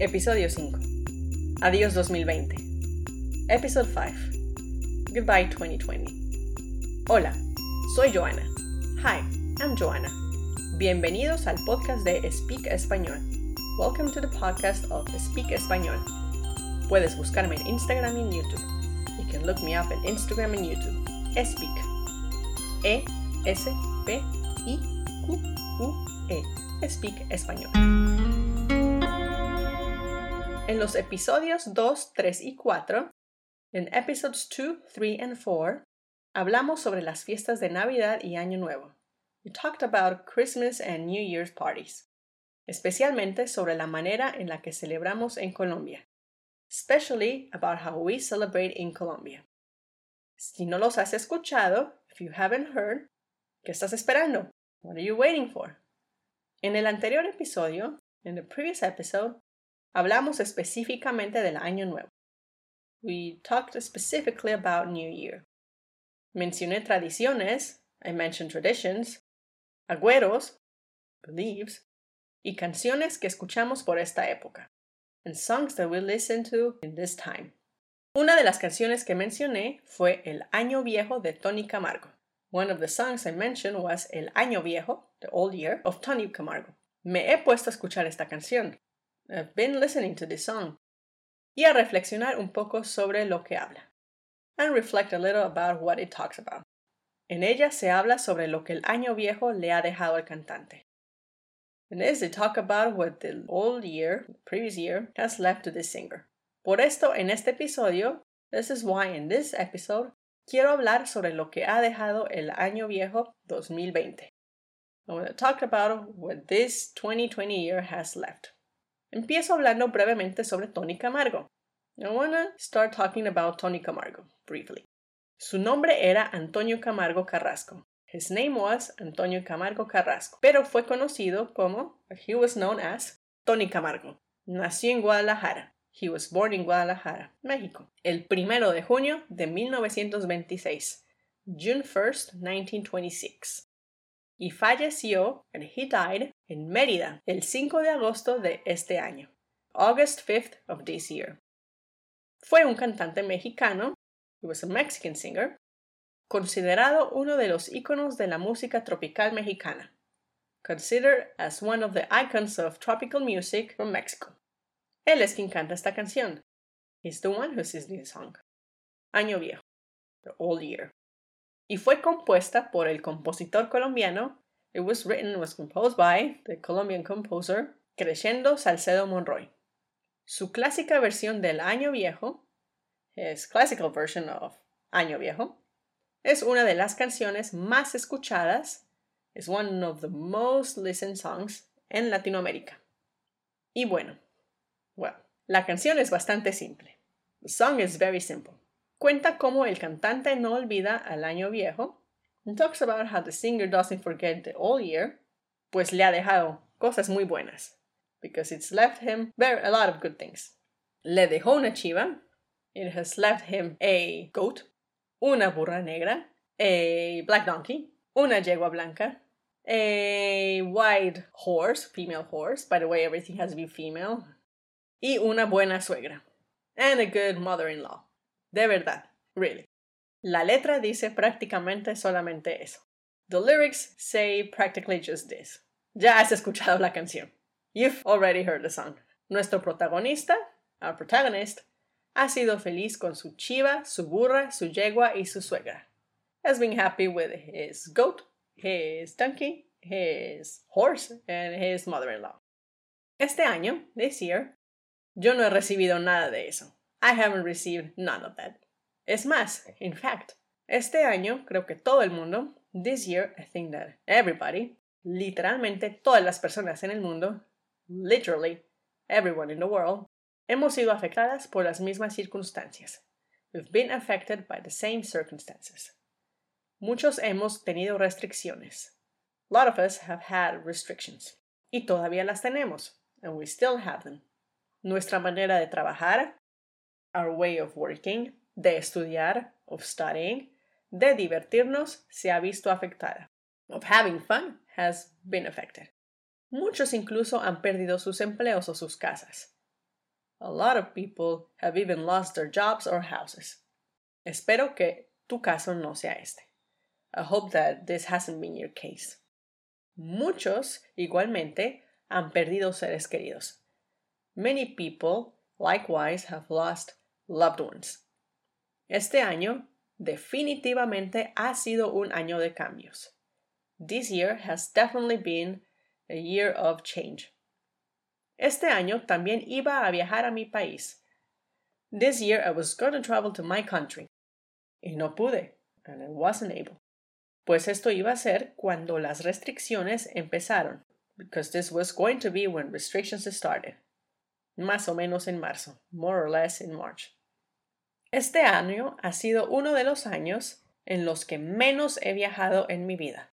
Episodio 5. Adiós 2020. Episode 5. Goodbye 2020. Hola, soy Joana. Hi, I'm Joana. Bienvenidos al podcast de Speak Español. Welcome to the podcast of Speak Español. Puedes buscarme en Instagram y en YouTube. You can look me up en Instagram and YouTube. Speak. E S P I Q U E. Speak Español. En los episodios 2, 3 y 4, en episodes 2, 3 and 4, hablamos sobre las fiestas de Navidad y Año Nuevo. We talked about Christmas and New Year's parties, especialmente sobre la manera en la que celebramos en Colombia, especially about how we celebrate in Colombia. Si no los has escuchado, if you haven't heard, ¿qué estás esperando? What are you waiting for? En el anterior episodio, in the previous episode, Hablamos específicamente del Año Nuevo. We talked specifically about New Year. Mencioné tradiciones, I mentioned traditions, agüeros, beliefs, y canciones que escuchamos por esta época, and songs that we listen to in this time. Una de las canciones que mencioné fue El Año Viejo de Tony Camargo. One of the songs I mentioned was El Año Viejo, the Old Year, of Tony Camargo. Me he puesto a escuchar esta canción I've been listening to this song. Y a reflexionar un poco sobre lo que habla. And reflect a little about what it talks about. En ella se habla sobre lo que el año viejo le ha dejado al cantante. In this, they talk about what the old year, previous year, has left to the singer. Por esto, en este episodio, this is why in this episode, quiero hablar sobre lo que ha dejado el año viejo 2020. I want to talk about what this 2020 year has left. Empiezo hablando brevemente sobre Tony Camargo. I wanna start talking about Tony Camargo briefly. Su nombre era Antonio Camargo Carrasco. His name was Antonio Camargo Carrasco, pero fue conocido como, he was known as, Tony Camargo. Nació en Guadalajara. He was born in Guadalajara, México, el primero de junio de 1926, June 1st, 1926 y falleció, and he died, en Mérida el 5 de agosto de este año, August 5th of this year. Fue un cantante mexicano, he was a Mexican singer, considerado uno de los íconos de la música tropical mexicana, considered as one of the icons of tropical music from Mexico. Él es quien canta esta canción. He's the one who sings this song. Año viejo, the old year y fue compuesta por el compositor colombiano. It was written, was composed by the Colombian composer Crescendo Salcedo Monroy. Su clásica versión del Año Viejo, his classical version of Año Viejo, es una de las canciones más escuchadas, es one of the most listened songs en Latinoamérica. Y bueno, well, la canción es bastante simple. The song is very simple. Cuenta cómo el cantante no olvida al año viejo. And talks about how the singer doesn't forget the old year, pues le ha dejado cosas muy buenas. Because it's left him very, a lot of good things. Le dejó una chiva. It has left him a goat, una burra negra, a black donkey, una yegua blanca, a white horse, female horse. By the way, everything has to be female. Y una buena suegra. And a good mother in law. De verdad, really. La letra dice prácticamente solamente eso. The lyrics say practically just this. Ya has escuchado la canción. You've already heard the song. Nuestro protagonista, our protagonist, ha sido feliz con su chiva, su burra, su yegua y su suegra. Has been happy with his goat, his donkey, his horse, and his mother-in-law. Este año, this year, yo no he recibido nada de eso. I haven't received none of that. Es más, in fact, este año creo que todo el mundo, this year I think that everybody, literalmente todas las personas en el mundo, literally everyone in the world, hemos sido afectadas por las mismas circunstancias. We've been affected by the same circumstances. Muchos hemos tenido restricciones. A lot of us have had restrictions. Y todavía las tenemos. And we still have them. Nuestra manera de trabajar, our way of working, de estudiar, of studying, de divertirnos, se ha visto afectada. Of having fun has been affected. Muchos incluso han perdido sus empleos o sus casas. A lot of people have even lost their jobs or houses. Espero que tu caso no sea este. I hope that this hasn't been your case. Muchos, igualmente, han perdido seres queridos. Many people, likewise, have lost loved ones. Este año definitivamente ha sido un año de cambios. This year has definitely been a year of change. Este año también iba a viajar a mi país. This year I was going to travel to my country. Y no pude, and I wasn't able. Pues esto iba a ser cuando las restricciones empezaron, because this was going to be when restrictions started. Más o menos en marzo, more or less in March. Este año ha sido uno de los años en los que menos he viajado en mi vida.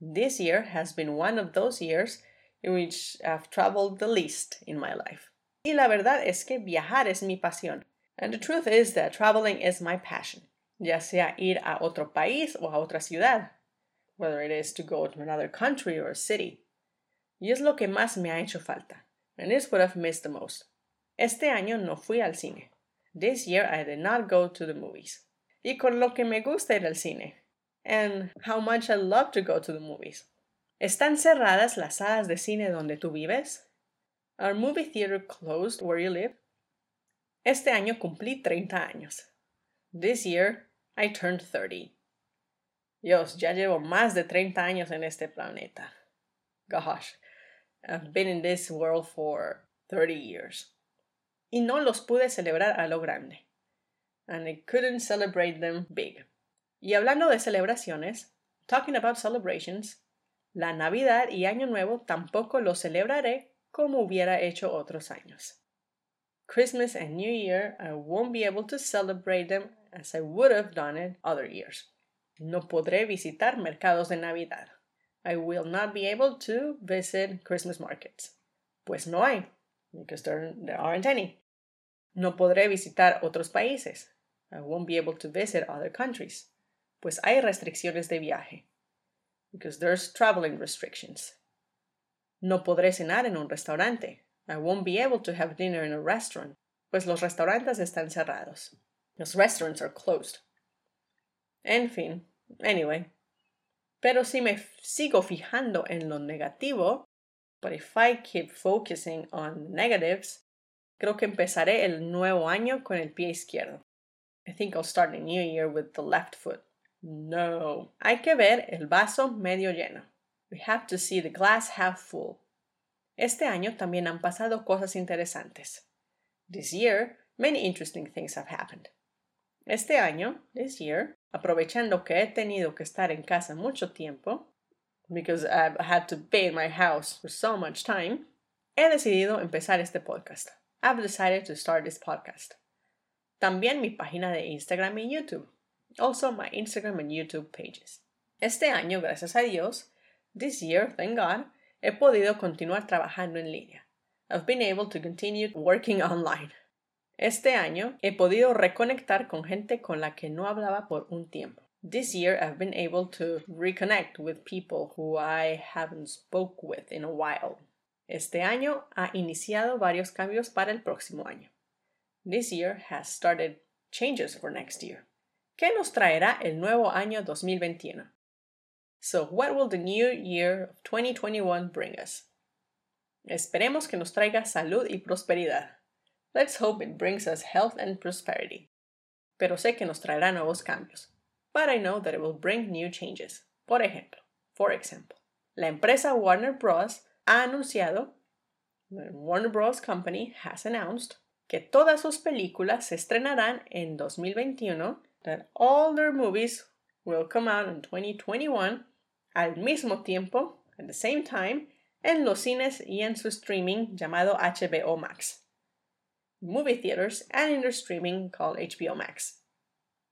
This year has been one of those years in which I've traveled the least in my life. Y la verdad es que viajar es mi pasión. And the truth is that traveling is my passion. Ya sea ir a otro país o a otra ciudad. Whether it is to go to another country or city. Y es lo que más me ha hecho falta. And it's what I've missed the most. Este año no fui al cine. This year I did not go to the movies. Y con lo que me gusta ir al cine. And how much I love to go to the movies. ¿Están cerradas las salas de cine donde tú vives? Are movie theater closed where you live? Este año cumplí 30 años. This year I turned 30. Dios, ya llevo más de 30 años en este planeta. Gosh, I've been in this world for 30 years. Y no los pude celebrar a lo grande. And I couldn't celebrate them big. Y hablando de celebraciones, talking about celebrations, la Navidad y Año Nuevo tampoco lo celebraré como hubiera hecho otros años. Christmas and New Year, I won't be able to celebrate them as I would have done it other years. No podré visitar mercados de Navidad. I will not be able to visit Christmas markets. Pues no hay, because there, there aren't any. No podré visitar otros países. I won't be able to visit other countries. Pues hay restricciones de viaje because there's traveling restrictions. No podré cenar en un restaurante. I won't be able to have dinner in a restaurant, pues los restaurantes están cerrados. Los restaurants are closed. En fin, anyway. Pero si me sigo fijando en lo negativo, but if I keep focusing on negatives, creo que empezaré el nuevo año con el pie izquierdo. I think I'll start the new year with the left foot. No. Hay que ver el vaso medio lleno. We have to see the glass half full. Este año también han pasado cosas interesantes. This year, many interesting things have happened. Este año, this year, aprovechando que he tenido que estar en casa mucho tiempo, because I've had to be in my house for so much time, he decidido empezar este podcast. I've decided to start this podcast. También mi página de Instagram y YouTube. also my Instagram and YouTube pages. Este año, gracias a Dios, this year, thank God, he podido continuar trabajando en línea. I've been able to continue working online. Este año he podido reconectar con gente con la que no hablaba por un tiempo. This year I've been able to reconnect with people who I haven't spoke with in a while. Este año ha iniciado varios cambios para el próximo año. This year has started changes for next year. ¿Qué nos traerá el nuevo año 2021? So, what will the new year of 2021 bring us? Esperemos que nos traiga salud y prosperidad. Let's hope it brings us health and prosperity. Pero sé que nos traerá nuevos cambios. But I know that it will bring new changes. Por ejemplo, for example, la empresa Warner Bros. ha anunciado, Warner Bros. Company has announced, que todas sus películas se estrenarán en 2021 that all their movies will come out in 2021 al mismo tiempo, at the same time, en los cines y en su streaming llamado HBO Max. Movie theaters and in their streaming called HBO Max.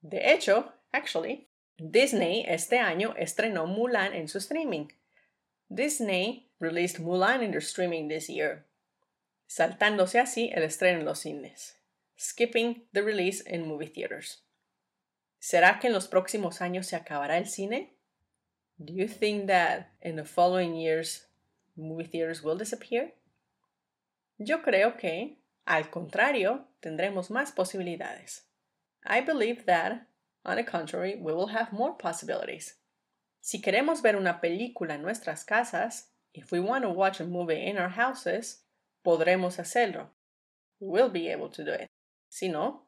De hecho, actually, Disney este año estrenó Mulan en su streaming. Disney released Mulan in their streaming this year, saltándose así el estreno en los cines, skipping the release in movie theaters. ¿Será que en los próximos años se acabará el cine? Do you think that in the following years movie theaters will disappear? Yo creo que, Al contrario, tendremos más posibilidades. I believe that, on the contrary, we will have more possibilities. Si queremos ver una película en nuestras casas, if we want to watch a movie in our houses, podremos hacerlo. We will be able to do it. Si no,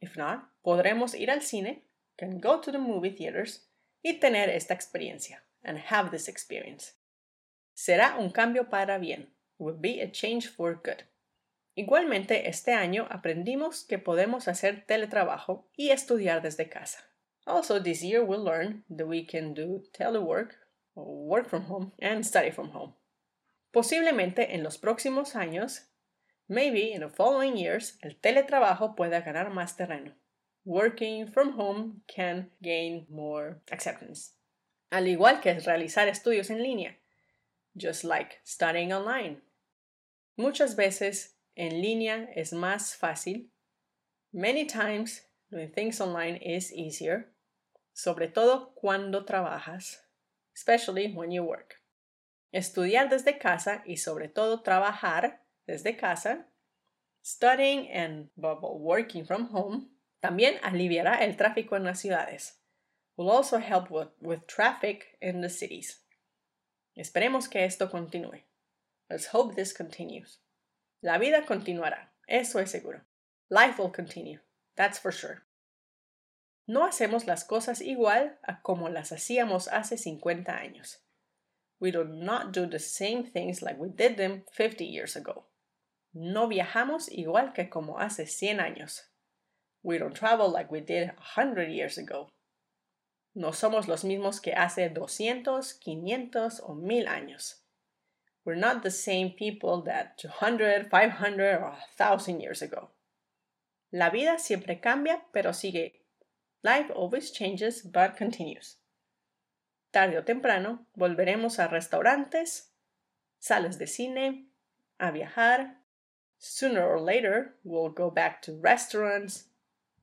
if not, podremos ir al cine, can go to the movie theaters y tener esta experiencia, and have this experience. Será un cambio para bien. Will be a change for good. Igualmente, este año aprendimos que podemos hacer teletrabajo y estudiar desde casa. Also, this year we'll learn that we can do telework, or work from home, and study from home. Posiblemente en los próximos años, maybe in the following years, el teletrabajo pueda ganar más terreno. Working from home can gain more acceptance. Al igual que realizar estudios en línea, just like studying online. Muchas veces en línea es más fácil. Many times doing things online is easier, sobre todo cuando trabajas, especially when you work. Estudiar desde casa y sobre todo trabajar desde casa, studying and working from home, también aliviará el tráfico en las ciudades. Will also help with, with traffic in the cities. Esperemos que esto continúe. Let's hope this continues. La vida continuará, eso es seguro. Life will continue, that's for sure. No hacemos las cosas igual a como las hacíamos hace 50 años. We do not do the same things like we did them 50 years ago. No viajamos igual que como hace 100 años. We don't travel like we did 100 years ago. No somos los mismos que hace 200, 500 o 1000 años. We're not the same people that 200, 500 or 1000 years ago. La vida siempre cambia, pero sigue. Life always changes but continues tarde o temprano volveremos a restaurantes, salas de cine, a viajar. Sooner or later, we'll go back to restaurants,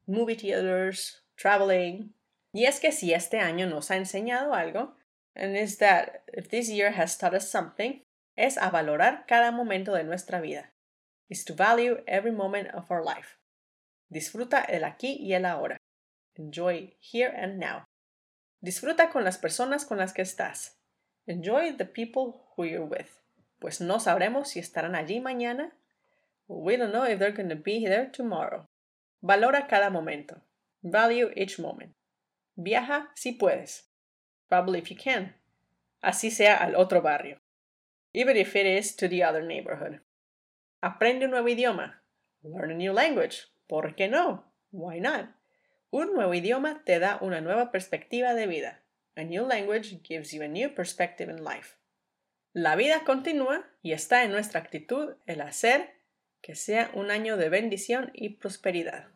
movie theaters, traveling. Y es que si este año nos ha enseñado algo, and is that if this year has taught us something, es a valorar cada momento de nuestra vida. Is to value every moment of our life. Disfruta el aquí y el ahora. Enjoy here and now. Disfruta con las personas con las que estás. Enjoy the people who you're with. Pues no sabremos si estarán allí mañana. We don't know if they're going to be there tomorrow. Valora cada momento. Value each moment. Viaja si puedes. Probably if you can. Así sea al otro barrio. Even if it is to the other neighborhood. Aprende un nuevo idioma. Learn a new language. ¿Por qué no? Why not? Un nuevo idioma te da una nueva perspectiva de vida. A new language gives you a new perspective in life. La vida continúa y está en nuestra actitud el hacer que sea un año de bendición y prosperidad.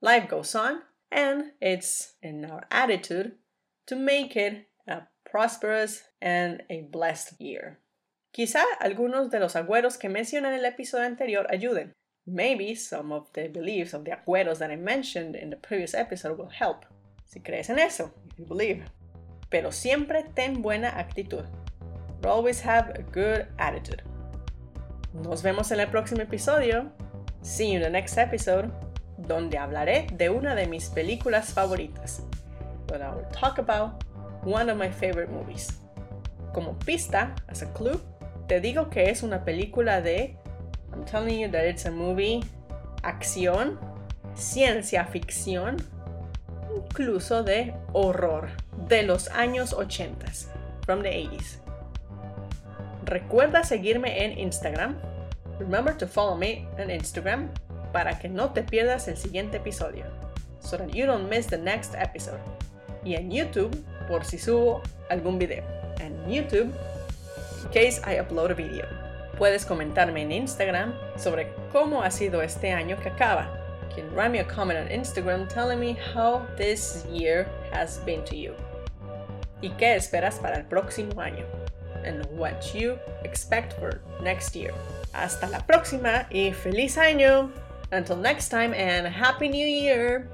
Life goes on and it's in our attitude to make it a prosperous and a blessed year. Quizá algunos de los agüeros que mencioné en el episodio anterior ayuden. Maybe some of the beliefs of the acuerdos that I mentioned in the previous episode will help. Si crees en eso, you believe. Pero siempre ten buena actitud. Always have a good attitude. Nos vemos en el próximo episodio. See you in the next episode, donde hablaré de una de mis películas favoritas. But I will talk about one of my favorite movies. Como pista, as a clue, te digo que es una película de I'm telling you that it's a movie acción, ciencia ficción, incluso de horror de los años 80, from the 80s. Recuerda seguirme en Instagram. Remember to follow me on Instagram para que no te pierdas el siguiente episodio, so that you don't miss the next episode. Y en YouTube por si subo algún video. And YouTube case I upload a video. Puedes comentarme en Instagram sobre cómo ha sido este año que acaba. You can write me a comment on Instagram telling me how this year has been to you. ¿Y qué esperas para el próximo año? And what you expect for next year. Hasta la próxima y feliz año. Until next time and Happy New Year.